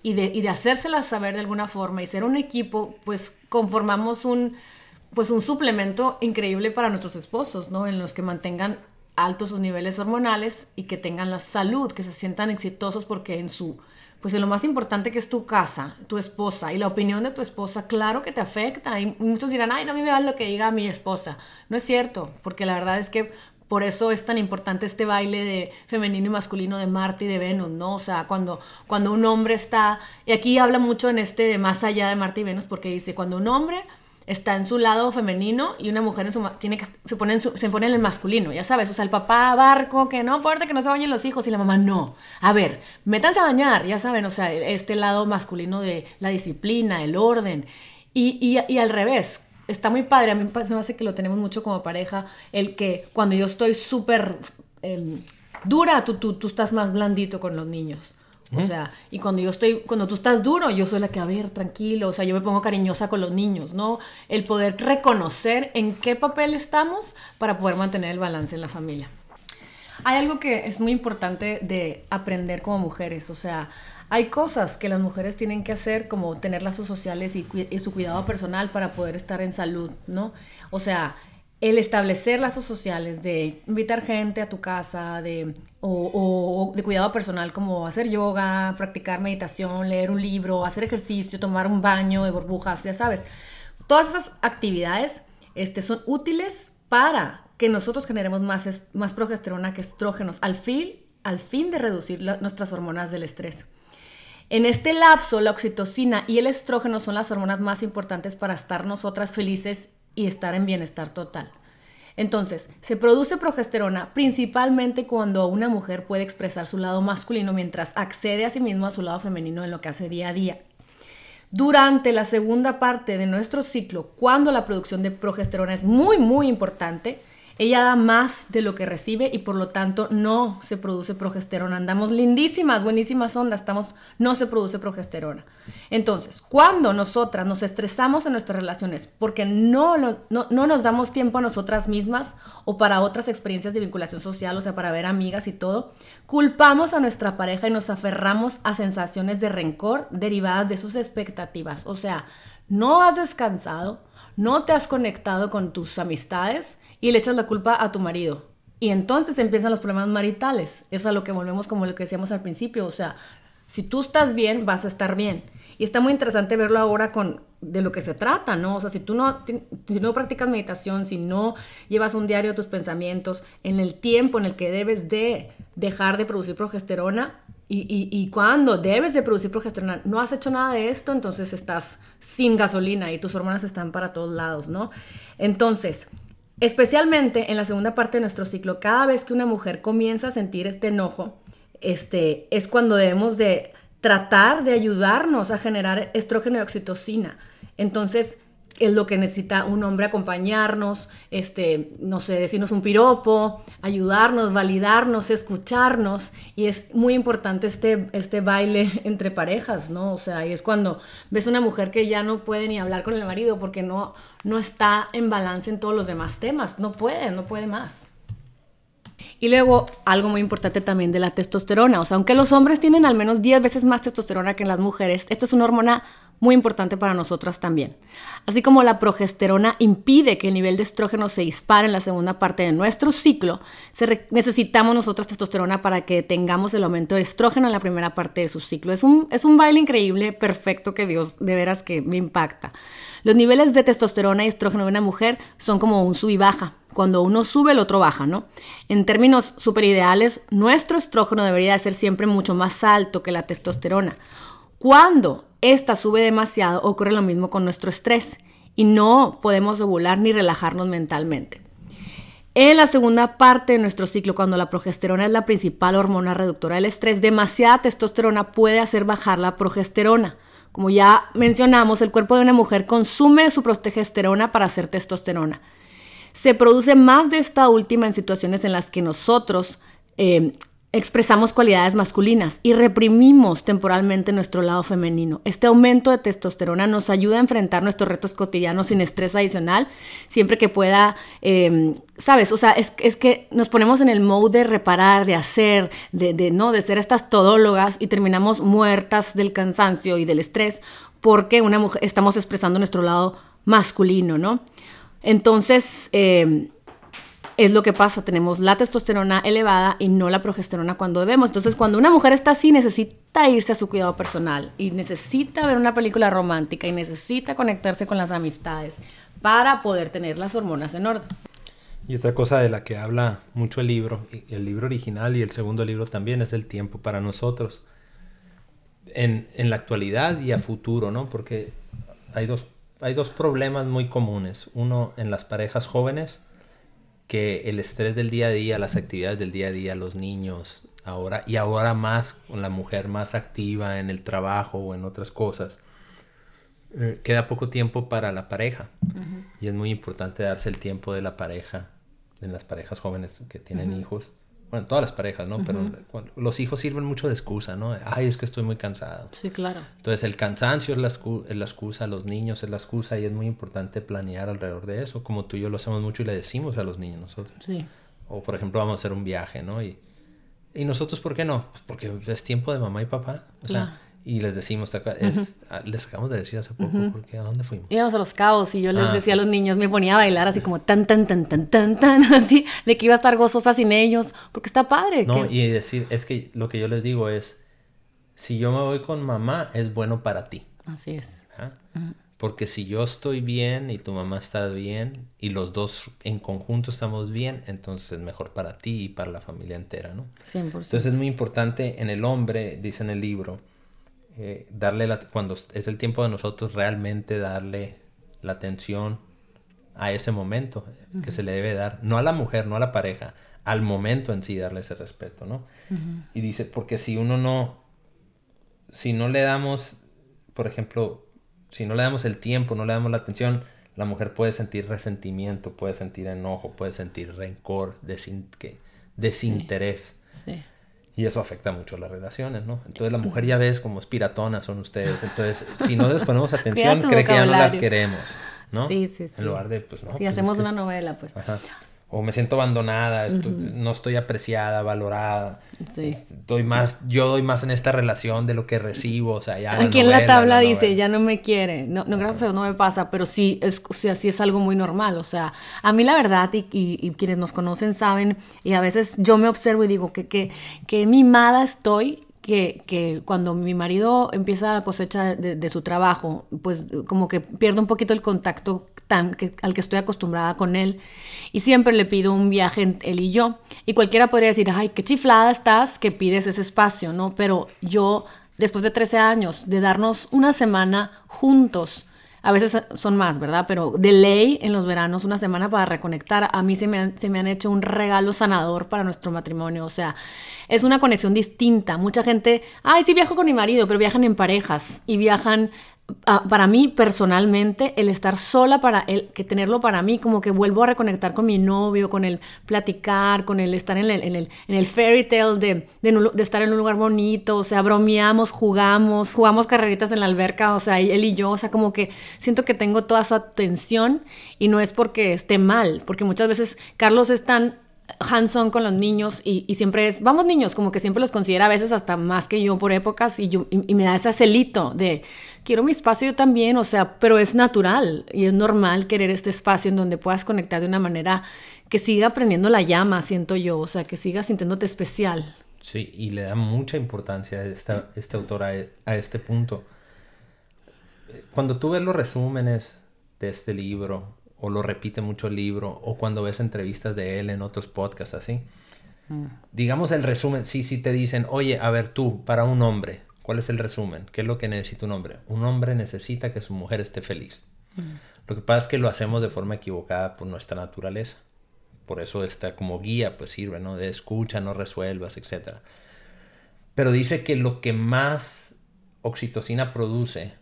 y de, y de hacérsela saber de alguna forma y ser un equipo, pues conformamos un, pues un suplemento increíble para nuestros esposos, ¿no? En los que mantengan altos sus niveles hormonales y que tengan la salud, que se sientan exitosos porque en su, pues en lo más importante que es tu casa, tu esposa y la opinión de tu esposa, claro que te afecta. Y muchos dirán, ay, no, me vale lo que diga mi esposa. No es cierto, porque la verdad es que por eso es tan importante este baile de femenino y masculino de Marte y de Venus, ¿no? O sea, cuando, cuando un hombre está, y aquí habla mucho en este de más allá de Marte y Venus, porque dice, cuando un hombre está en su lado femenino y una mujer en su tiene que se pone en su- se pone en el masculino, ya sabes, o sea, el papá barco que no importa que no se bañen los hijos y la mamá no. A ver, métanse a bañar, ya saben, o sea, este lado masculino de la disciplina, el orden y, y- y al revés. Está muy padre, a mí me hace que lo tenemos mucho como pareja, el que cuando yo estoy súper em, dura, tú, tú, tú estás más blandito con los niños. O sea, y cuando yo estoy, cuando tú estás duro, yo soy la que, a ver, tranquilo, o sea, yo me pongo cariñosa con los niños, ¿no? El poder reconocer en qué papel estamos para poder mantener el balance en la familia. Hay algo que es muy importante de aprender como mujeres, o sea, hay cosas que las mujeres tienen que hacer como tener lazos sociales y, su cuidado personal para poder estar en salud, ¿no? O sea, el establecer lazos sociales, de invitar gente a tu casa, de, o, de cuidado personal como hacer yoga, practicar meditación, leer un libro, hacer ejercicio, tomar un baño de burbujas, ya sabes. Todas esas actividades este, son útiles para que nosotros generemos más, más progesterona que estrógenos al fin, al fin de reducir nuestras hormonas del estrés. En este lapso, la oxitocina y el estrógeno son las hormonas más importantes para estar nosotras felices y estar en bienestar total. Entonces, se produce progesterona principalmente cuando una mujer puede expresar su lado masculino mientras accede a sí mismo a su lado femenino en lo que hace día a día. Durante la segunda parte de nuestro ciclo, cuando la producción de progesterona es muy, muy importante, Ella da más de lo que recibe y por lo tanto no se produce progesterona. Andamos lindísimas, buenísimas ondas, estamos, no se produce progesterona. Entonces, cuando nosotras nos estresamos en nuestras relaciones porque no, no, no nos damos tiempo a nosotras mismas o para otras experiencias de vinculación social, o sea, para ver amigas y todo, culpamos a nuestra pareja y nos aferramos a sensaciones de rencor derivadas de sus expectativas. O sea, no has descansado, no te has conectado con tus amistades y le echas la culpa a tu marido. Y entonces empiezan los problemas maritales. Es a lo que volvemos como lo que decíamos al principio. O sea, si tú estás bien, vas a estar bien. Y está muy interesante verlo ahora con de lo que se trata, ¿no? O sea, si tú no, si no practicas meditación, si no llevas un diario de tus pensamientos, en el tiempo en el que debes de dejar de producir progesterona y, y, y cuando debes de producir progesterona, no has hecho nada de esto, entonces estás sin gasolina y tus hormonas están para todos lados, ¿no? Entonces, Especialmente en la segunda parte de nuestro ciclo, cada vez que una mujer comienza a sentir este enojo, este, es cuando debemos de tratar de ayudarnos a generar estrógeno y oxitocina. Entonces, es lo que necesita un hombre acompañarnos, este, no sé, decirnos un piropo, ayudarnos, validarnos, escucharnos. Y es muy importante este, este baile <laughs> entre parejas, ¿no? O sea, y es cuando ves una mujer que ya no puede ni hablar con el marido porque no, no está en balance en todos los demás temas. No puede, no puede más. Y luego, algo muy importante también de la testosterona. O sea, aunque los hombres tienen al menos 10 veces más testosterona que en las mujeres, esta es una hormona muy importante para nosotras también. Así como la progesterona impide que el nivel de estrógeno se dispare en la segunda parte de nuestro ciclo, necesitamos nosotras testosterona para que tengamos el aumento de estrógeno en la primera parte de su ciclo. Es un, es un baile increíble, perfecto, que Dios de veras que me impacta. Los niveles de testosterona y estrógeno de una mujer son como un sub y baja. Cuando uno sube, el otro baja, ¿no? En términos superideales, nuestro estrógeno debería ser siempre mucho más alto que la testosterona. Cuando esta sube demasiado, ocurre lo mismo con nuestro estrés y no podemos ovular ni relajarnos mentalmente. En la segunda parte de nuestro ciclo, cuando la progesterona es la principal hormona reductora del estrés, demasiada testosterona puede hacer bajar la progesterona. Como ya mencionamos, el cuerpo de una mujer consume su progesterona para hacer testosterona. Se produce más de esta última en situaciones en las que nosotros eh, expresamos cualidades masculinas y reprimimos temporalmente nuestro lado femenino. Este aumento de testosterona nos ayuda a enfrentar nuestros retos cotidianos sin estrés adicional, siempre que pueda, em, ¿sabes? O sea, es, que nos ponemos en el mode de reparar, de hacer, de, de, ¿no? de ser estas todólogas y terminamos muertas del cansancio y del estrés porque una mujer, estamos expresando nuestro lado masculino, ¿no? Entonces, eh, es lo que pasa, tenemos la testosterona elevada y no la progesterona cuando debemos. Entonces, cuando una mujer está así, necesita irse a su cuidado personal y necesita ver una película romántica y necesita conectarse con las amistades para poder tener las hormonas en orden. Y otra cosa de la que habla mucho el libro, el libro original y el segundo libro también, es el tiempo para nosotros. En, en la actualidad y a futuro, ¿no? Porque hay dos, hay dos problemas muy comunes. Uno en las parejas jóvenes, que el estrés del día a día, las actividades del día a día, los niños, ahora y ahora más con la mujer más activa en el trabajo o en otras cosas, eh, queda poco tiempo para la pareja. Y es muy importante darse el tiempo de la pareja, en las parejas jóvenes que tienen hijos bueno, todas las parejas, ¿no? Pero los hijos sirven mucho de excusa, ¿no? Ay, es que estoy muy cansado. Sí, claro. Entonces el cansancio es la, excusa, los niños es la excusa y es muy importante planear alrededor de eso, como tú y yo lo hacemos mucho y le decimos a los niños nosotros. Sí. O por ejemplo vamos a hacer un viaje, ¿no? Y, y nosotros, ¿por qué no? Pues porque es tiempo de mamá y papá. O sea, y les decimos, es, ah, les acabamos de decir hace poco, porque ¿a dónde fuimos? Íbamos a los cabos y yo les ah, decía a los niños, me ponía a bailar así como tan, tan, tan, tan, tan, tan, <laughs> así, de que iba a estar gozosa sin ellos, porque está padre. No, y decir, es que lo que yo les digo es, si yo me voy con mamá, es bueno para ti. Así es. ¿Ah? Porque si yo estoy bien y tu mamá está bien y los dos en conjunto estamos bien, entonces es mejor para ti y para la familia entera, ¿no? 100%. Entonces es muy importante en el hombre, dice en el libro, eh, darle la, cuando es el tiempo de nosotros realmente darle la atención a ese momento que se le debe dar, no a la mujer, no a la pareja, al momento en sí darle ese respeto, ¿no? Y dice, porque si uno no, si no le damos, por ejemplo, si no le damos el tiempo, no le damos la atención, La mujer puede sentir resentimiento, puede sentir enojo, puede sentir rencor, desinterés. Sí. Y eso afecta mucho las relaciones, ¿no? Entonces la mujer ya ves como espiratonas son ustedes. Entonces, si no les ponemos <laughs> atención, cree que ya no las queremos, ¿no? Sí, sí, sí. En lugar de, pues no. Si pues, hacemos una novela, pues. Ajá o me siento abandonada, no estoy apreciada, valorada. Sí. Doy más, yo doy más en esta relación de lo que recibo, o sea, ya Aquí en la tabla dice, ya no me quiere. No, no gracias a Dios no me pasa, pero sí es, o sea, sí es algo muy normal, o sea, a mí la verdad y, y, quienes nos conocen saben y a veces yo me observo y digo que que, que mimada estoy que, que, cuando mi marido empieza la cosecha de, de, su trabajo, pues como que pierdo un poquito el contacto al que estoy acostumbrada con él. Y siempre le pido un viaje él y yo. Y cualquiera podría decir, ay, qué chiflada estás que pides ese espacio, ¿no? Pero yo, después de 13 años, de darnos una semana juntos, a veces son más, ¿verdad? Pero de ley en los veranos, una semana para reconectar, a mí se me, se me han hecho un regalo sanador para nuestro matrimonio. O sea, es una conexión distinta. Mucha gente, ay, sí viajo con mi marido, pero viajan en parejas y viajan para mí personalmente, el estar sola para él, que tenerlo para mí, como que vuelvo a reconectar con mi novio, con el platicar, con el estar en el, en el, en el fairy tale de, de, estar en un lugar bonito, o sea, bromeamos, jugamos, jugamos carreritas en la alberca, o sea, él y yo, o sea, como que siento que tengo toda su atención y no es porque esté mal, porque muchas veces Carlos es tan hands-on con los niños y, siempre es, vamos niños, como que siempre los considera a veces hasta más que yo por épocas y, yo, y, me da ese celito de, quiero mi espacio yo también, o sea, pero es natural y es normal querer este espacio en donde puedas conectar de una manera que siga aprendiendo la llama, siento yo, o sea, que siga sintiéndote especial. Sí, y le da mucha importancia a esta, este autor a, a este punto. Cuando tú ves los resúmenes de este libro, o lo repite mucho el libro, o cuando ves entrevistas de él en otros podcasts así. Mm. Digamos el resumen, sí, sí te dicen, oye, a ver tú, para un hombre, ¿cuál es el resumen? ¿Qué es lo que necesita un hombre? Un hombre necesita que su mujer esté feliz. Mm. Lo que pasa es que lo hacemos de forma equivocada por nuestra naturaleza. Por eso está como guía, pues sirve, ¿no? De escucha, no resuelvas, etc. Pero dice que lo que más oxitocina produce,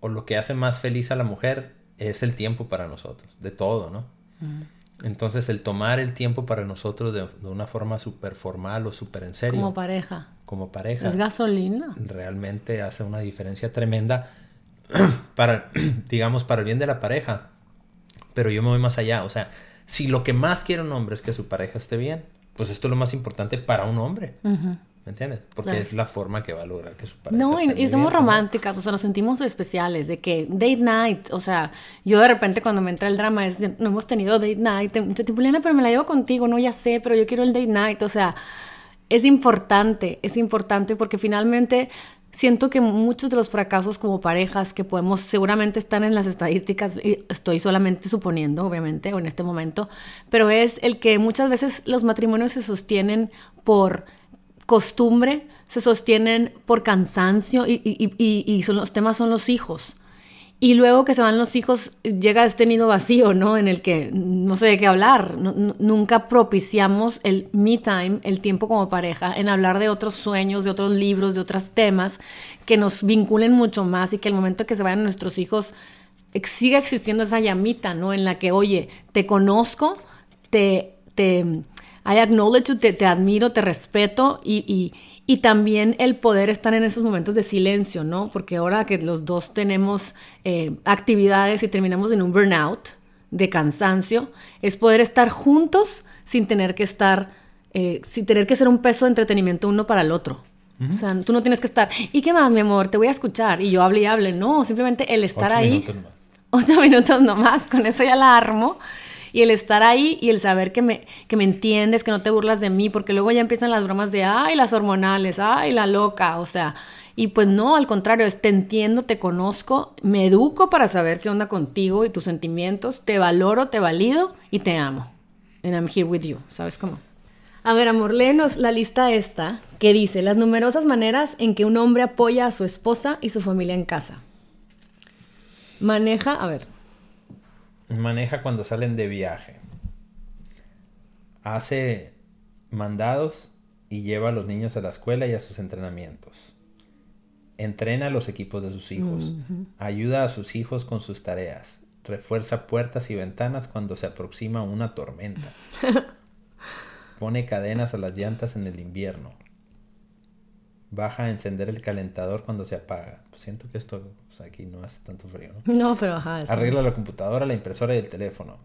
o lo que hace más feliz a la mujer, es el tiempo para nosotros, de todo, ¿no? Entonces el tomar el tiempo para nosotros de, una forma súper formal o súper en serio. Como pareja. Como pareja. Es gasolina. Realmente hace una diferencia tremenda <clears throat> para, <clears throat> digamos, para el bien de la pareja. Pero yo me voy más allá. O sea, si lo que más quiere un hombre es que su pareja esté bien, pues esto es lo más importante para un hombre. ¿Me entiendes? Porque es la forma que va a lograr que su pareja No, y, somos románticas, o sea, nos sentimos especiales, de que date night, o sea, yo de repente cuando me entra el drama es, no hemos tenido date night mucho tiempo, Liana, pero me la llevo contigo, no, ya sé, pero yo quiero el date night, o sea, es importante, es importante porque finalmente siento que muchos de los fracasos como parejas que podemos, seguramente están en las estadísticas, y estoy solamente suponiendo, obviamente, o en este momento, pero es el que muchas veces los matrimonios se sostienen por costumbre, se sostienen por cansancio y, son, los temas son los hijos. Y luego que se van los hijos, llega este nido vacío, ¿no? En el que no sé de qué hablar. nunca propiciamos el me time, el tiempo como pareja, en hablar de otros sueños, de otros libros, de otros temas que nos vinculen mucho más y que el momento que se vayan nuestros hijos siga existiendo esa llamita, ¿no? En la que, oye, te conozco, te, te I acknowledge you, te, admiro, te respeto y, también el poder estar en esos momentos de silencio, ¿no? Porque ahora que los dos tenemos eh, actividades y terminamos en un burnout de cansancio, es poder estar juntos sin tener que estar, eh, sin tener que ser un peso de entretenimiento uno para el otro. O sea, tú no tienes que estar, ¿y qué más, mi amor? Te voy a escuchar. Y yo hable y hable. No, simplemente el estar ahí. Minutos Ocho minutos nomás, con eso ya la armo. Y el estar ahí y el saber que me, que me entiendes, que no te burlas de mí, porque luego ya empiezan las bromas de, ay, las hormonales, ay, la loca, o sea, y pues no, al contrario, es te entiendo, te conozco, me educo para saber qué onda contigo y tus sentimientos, te valoro, te valido y te amo. And I'm here with you, ¿sabes cómo? A ver, amor, léenos la lista esta que dice las numerosas maneras en que un hombre apoya a su esposa y su familia en casa. Maneja, a ver, maneja cuando salen de viaje. Hace mandados y lleva a los niños a la escuela y a sus entrenamientos. Entrena a los equipos de sus hijos. Ayuda a sus hijos con sus tareas. Refuerza puertas y ventanas cuando se aproxima una tormenta. <laughs> Pone cadenas a las llantas en el invierno. Baja a encender el calentador cuando se apaga. Pues siento que esto pues, aquí no hace tanto frío. ¿no? No, pero ajá. Arregla la computadora, la impresora y el teléfono.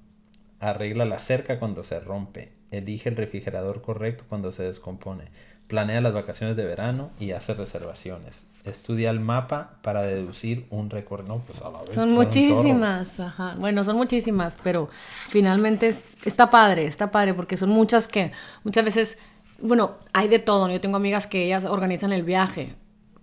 Arregla la cerca cuando se rompe. Elige el refrigerador correcto cuando se descompone. Planea las vacaciones de verano y hace reservaciones. Estudia el mapa para deducir un recorrido. No, pues a la vez. Son muchísimas, ajá. Bueno, son muchísimas, pero finalmente está padre, está padre, porque son muchas que muchas veces, bueno, hay de todo. Yo tengo amigas que ellas organizan el viaje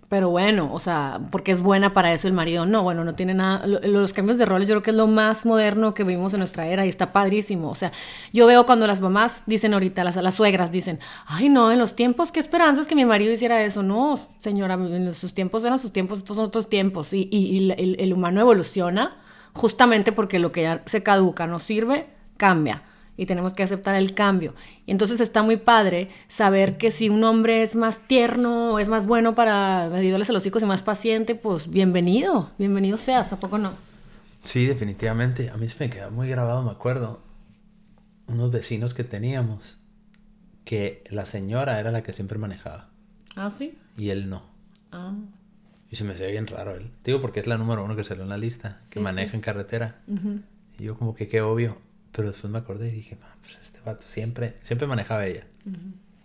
pero bueno, o sea, porque es buena para eso el marido. No, bueno, no tiene nada. Los cambios de roles yo creo que es lo más moderno que vivimos en nuestra era y está padrísimo. O sea, yo veo cuando las mamás dicen ahorita, las, las suegras dicen, ay no, en los tiempos, qué esperanzas que mi marido hiciera eso. No, señora, en sus tiempos eran sus tiempos, estos son otros tiempos. Y, el, el humano evoluciona justamente porque lo que ya se caduca, no sirve, cambia y tenemos que aceptar el cambio. Y entonces está muy padre saber que si un hombre es más tierno es más bueno para ayudarles a los hijos y más paciente, pues bienvenido, bienvenido seas, ¿a poco no? Sí, definitivamente. A mí se me queda muy grabado, me acuerdo, unos vecinos que teníamos, que la señora era la que siempre manejaba. Ah, sí. Y él no. Ah. Y se me hacía bien raro él. Digo porque es la número uno que salió en la lista, que maneja en carretera. Y yo como que qué obvio. Pero después me acordé y dije, pues este vato siempre, siempre manejaba ella.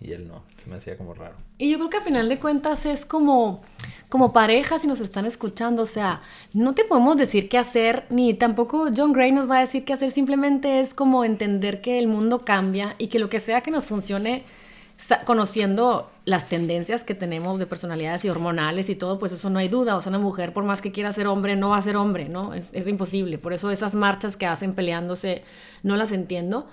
Y él no, se me hacía como raro. Y yo creo que a final de cuentas es como, como pareja si nos están escuchando, o sea, no te podemos decir qué hacer, ni tampoco John Gray nos va a decir qué hacer, simplemente es como entender que el mundo cambia y que lo que sea que nos funcione conociendo las tendencias que tenemos de personalidades y hormonales y todo, pues eso no hay duda. O sea, una mujer, por más que quiera ser hombre, no va a ser hombre, ¿no? Es, es imposible. Por eso esas marchas que hacen peleándose, no las entiendo,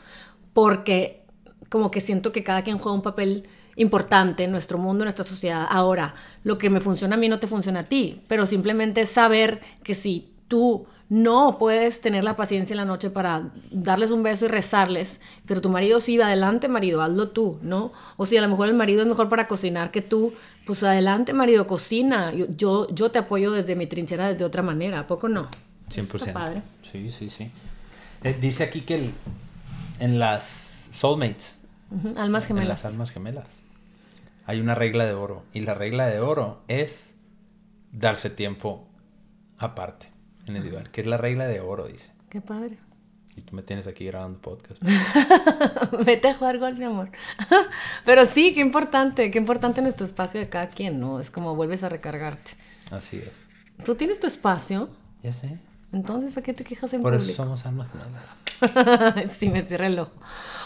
porque como que siento que cada quien juega un papel importante en nuestro mundo, en nuestra sociedad. Ahora, lo que me funciona a mí no te funciona a ti, pero simplemente saber que si tú no puedes tener la paciencia en la noche para darles un beso y rezarles, pero tu marido sí, adelante marido, hazlo tú, ¿no? O si a lo mejor el marido es mejor para cocinar que tú, pues adelante marido, cocina. Yo, yo, te apoyo desde mi trinchera desde otra manera, ¿a poco no? 100%. Está padre. Sí, sí, sí. Eh, dice aquí que en las soulmates, almas gemelas. En las almas gemelas, hay una regla de oro. Y la regla de oro es darse tiempo aparte individual, que es la regla de oro, dice. Qué padre. Y tú me tienes aquí grabando podcast. <laughs> Vete a jugar gol, mi amor. <laughs> Pero sí, qué importante, qué importante nuestro espacio de cada quien, ¿no? Es como vuelves a recargarte. Así es. ¿Tú tienes tu espacio? Ya sé. Entonces, ¿para qué te quejas en Por público? eso somos almas <laughs> sí, me cierra el ojo.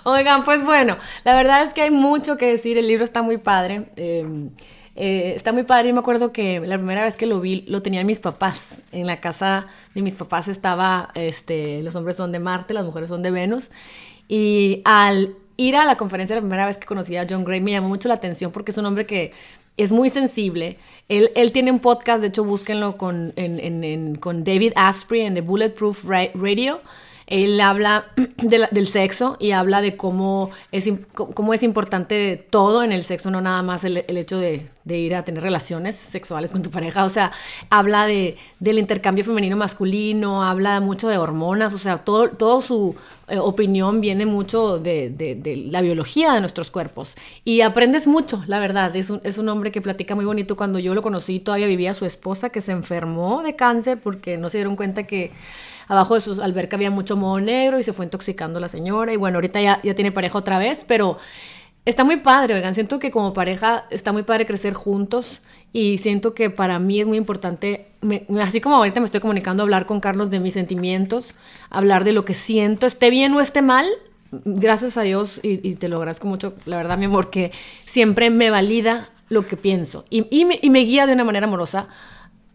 Oigan, pues bueno, la verdad es que hay mucho que decir. El libro está muy padre. Eh, eh, está muy padre. y me acuerdo que la primera vez que lo vi lo tenían mis papás. En la casa de mis papás estaba, este, los hombres son de Marte, las mujeres son de Venus. Y al ir a la conferencia la primera vez que conocí a John Gray me llamó mucho la atención porque es un hombre que es muy sensible. Él, él tiene un podcast, de hecho búsquenlo con, con David Asprey en The Bulletproof Radio él habla <clears throat> del sexo y habla de cómo es, cómo es importante todo en el sexo, no nada más el, hecho de, ir a tener relaciones sexuales con tu pareja. O sea, habla de, del intercambio femenino-masculino, habla mucho de hormonas, o sea, todo, todo su eh, opinión viene mucho de, la biología de nuestros cuerpos. Y aprendes mucho, la verdad. Es un, es un hombre que platica muy bonito. Cuando yo lo conocí, todavía vivía su esposa que se enfermó de cáncer porque no se dieron cuenta que abajo de su alberca había mucho moho negro y se fue intoxicando la señora. Y bueno, ahorita ya, ya tiene pareja otra vez, pero está muy padre, oigan. Siento que como pareja está muy padre crecer juntos y siento que para mí es muy importante, así como ahorita me estoy comunicando, hablar con Carlos de mis sentimientos, hablar de lo que siento, esté bien o esté mal. Gracias a Dios y, te lo agradezco mucho, la verdad, mi amor, que siempre me valida lo que pienso y, me guía de una manera amorosa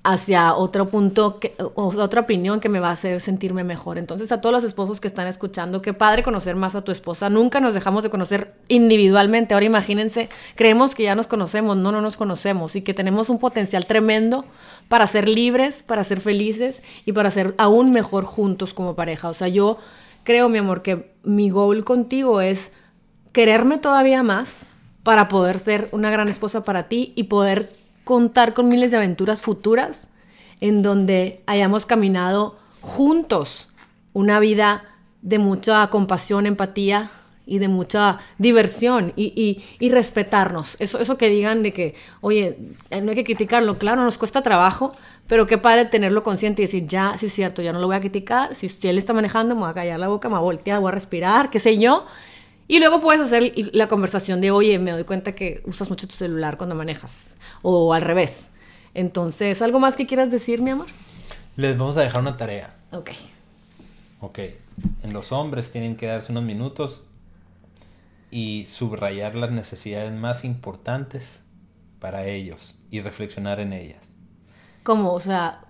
hacia otro punto, que, otra opinión que me va a hacer sentirme mejor. Entonces, a todos los esposos que están escuchando, qué padre conocer más a tu esposa. Nunca nos dejamos de conocer individualmente. Ahora imagínense, creemos que ya nos conocemos, no, no nos conocemos y que tenemos un potencial tremendo para ser libres, para ser felices y para ser aún mejor juntos como pareja. O sea, yo creo, mi amor, que mi goal contigo es quererme todavía más para poder ser una gran esposa para ti y poder contar con miles de aventuras futuras en donde hayamos caminado juntos una vida de mucha compasión, empatía y de mucha diversión y, y, respetarnos. Eso, eso que digan de que, oye, no hay que criticarlo, claro, nos cuesta trabajo, pero qué padre tenerlo consciente y decir, ya, sí es cierto, ya no lo voy a criticar, si, él está manejando, me voy a callar la boca, me voy a voltear, voy a respirar, qué sé yo. Y luego puedes hacer la conversación de, oye, me doy cuenta que usas mucho tu celular cuando manejas, o al revés. Entonces, ¿algo más que quieras decir, mi amor? Les vamos a dejar una tarea. Ok. Ok. En los hombres tienen que darse unos minutos y subrayar las necesidades más importantes para ellos y reflexionar en ellas. ¿Cómo? O sea...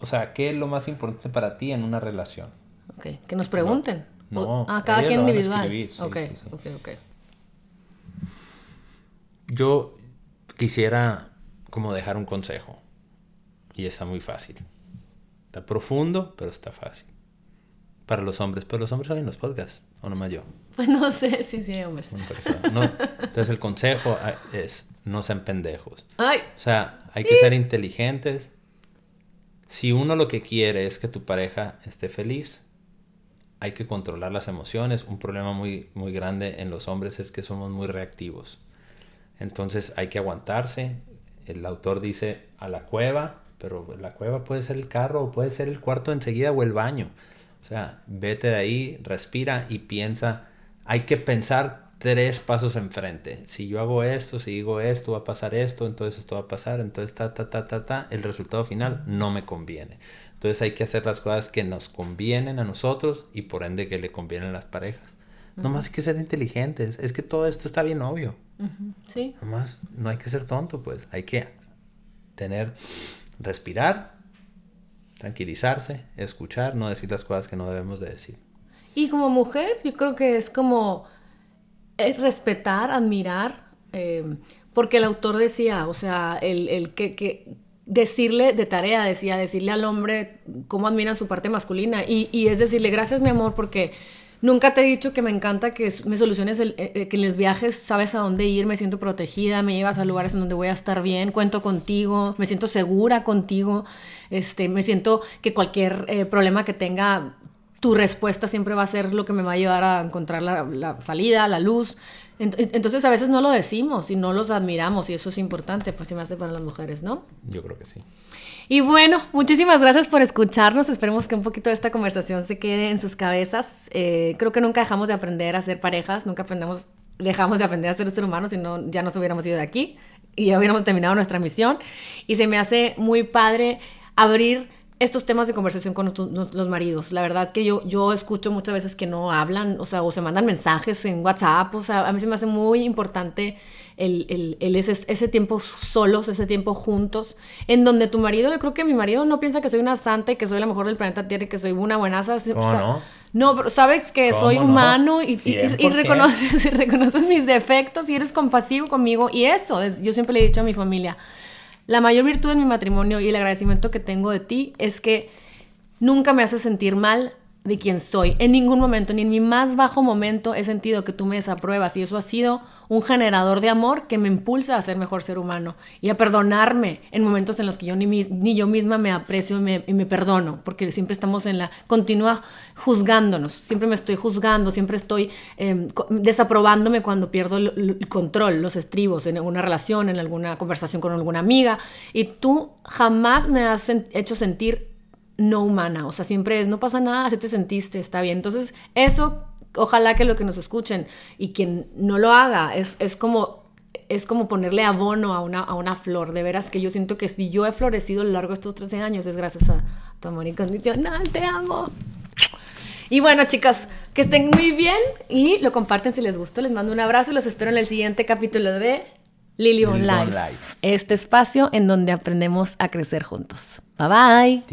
O sea, ¿qué es lo más importante para ti en una relación? Ok, que nos pregunten. No, a cada quien individual. ok, ok, ok. Yo quisiera como dejar un consejo. Y está muy fácil. Está profundo, pero está fácil. Para los hombres. Pero los hombres saben los podcasts, o nomás yo. Pues no sé, sí, sí, hombres. entonces el consejo ah, es no sean pendejos. Ay. O sea, hay que ser inteligentes. Si uno lo que quiere es que tu pareja esté feliz, hay que controlar las emociones. Un problema muy, muy grande en los hombres es que somos muy reactivos. Entonces hay que aguantarse. El autor dice a la cueva, pero la cueva puede ser el carro puede ser el cuarto enseguida o el baño. O sea, vete de ahí, respira y piensa. Hay que pensar tres pasos enfrente. Si yo hago esto, si digo esto, va a pasar esto, entonces esto va a pasar, entonces ta, ta, ta, ta, ta, el resultado final no me conviene. Entonces hay que hacer las cosas que nos convienen a nosotros y por ende que le convienen a las parejas. Nomás hay que ser inteligentes. Es que todo esto está bien obvio. Sí. Nomás no hay que ser tonto, pues. Hay que tener, respirar, tranquilizarse, escuchar, no decir las cosas que no debemos de decir. Y como mujer, yo creo que es como es respetar, admirar, eh, porque el autor decía, o sea, el, que, decirle de tarea, decía, decirle al hombre cómo admira su parte masculina y, es decirle, gracias mi amor, porque nunca te he dicho que me encanta que me soluciones, el, eh, eh, que en los viajes sabes a dónde ir, me siento protegida, me llevas a lugares en donde voy a estar bien, cuento contigo, me siento segura contigo, este, me siento que cualquier problema que tenga tu respuesta siempre va a ser lo que me va a ayudar a encontrar la, salida, la luz. Entonces a veces no lo decimos y no los admiramos y eso es importante, pues si me hace para las mujeres, ¿no? Yo creo que sí. Y bueno, muchísimas gracias por escucharnos. Esperemos que un poquito de esta conversación se quede en sus cabezas. Eh, creo que nunca dejamos de aprender a ser parejas, nunca aprendemos, dejamos de aprender a ser ser humanos, si no ya nos hubiéramos ido de aquí y ya hubiéramos terminado nuestra misión. Y se me hace muy padre abrir estos temas de conversación con los, maridos. La verdad que yo, yo escucho muchas veces que no hablan, o sea, o se mandan mensajes en WhatsApp, o sea, a mí se me hace muy importante el, el, ese, tiempo solos, ese tiempo juntos, en donde tu marido, yo creo que mi marido no piensa que soy una santa y que soy la mejor del planeta Tierra y que soy una buenaza. no? No, pero sabes que soy humano y, y, reconoces, <laughs> y reconoces mis defectos y eres compasivo conmigo. Y eso, yo siempre le he dicho a mi familia, la mayor virtud de mi matrimonio y el agradecimiento que tengo de ti es que nunca me haces sentir mal de quién soy. En ningún momento, ni en mi más bajo momento he sentido que tú me desapruebas y eso ha sido un generador de amor que me impulsa a ser mejor ser humano y a perdonarme en momentos en los que yo ni, yo misma me aprecio y me, perdono, porque siempre estamos en la continua juzgándonos, siempre me estoy juzgando, siempre estoy em, desaprobándome cuando pierdo el, control, los estribos en alguna relación, en alguna conversación con alguna amiga y tú jamás me has hecho sentir no humana, o sea, siempre es, no pasa nada, así te sentiste, está bien. Entonces, eso ojalá que lo que nos escuchen y quien no lo haga es, es como es como ponerle abono a una, a una flor. De veras que yo siento que si yo he florecido a lo largo de estos 13 años es gracias a tu amor incondicional. Te amo. Y bueno, chicas, que estén muy bien y lo comparten si les gustó. Les mando un abrazo y los espero en el siguiente capítulo de Lily Online. Este espacio en donde aprendemos a crecer juntos. Bye bye.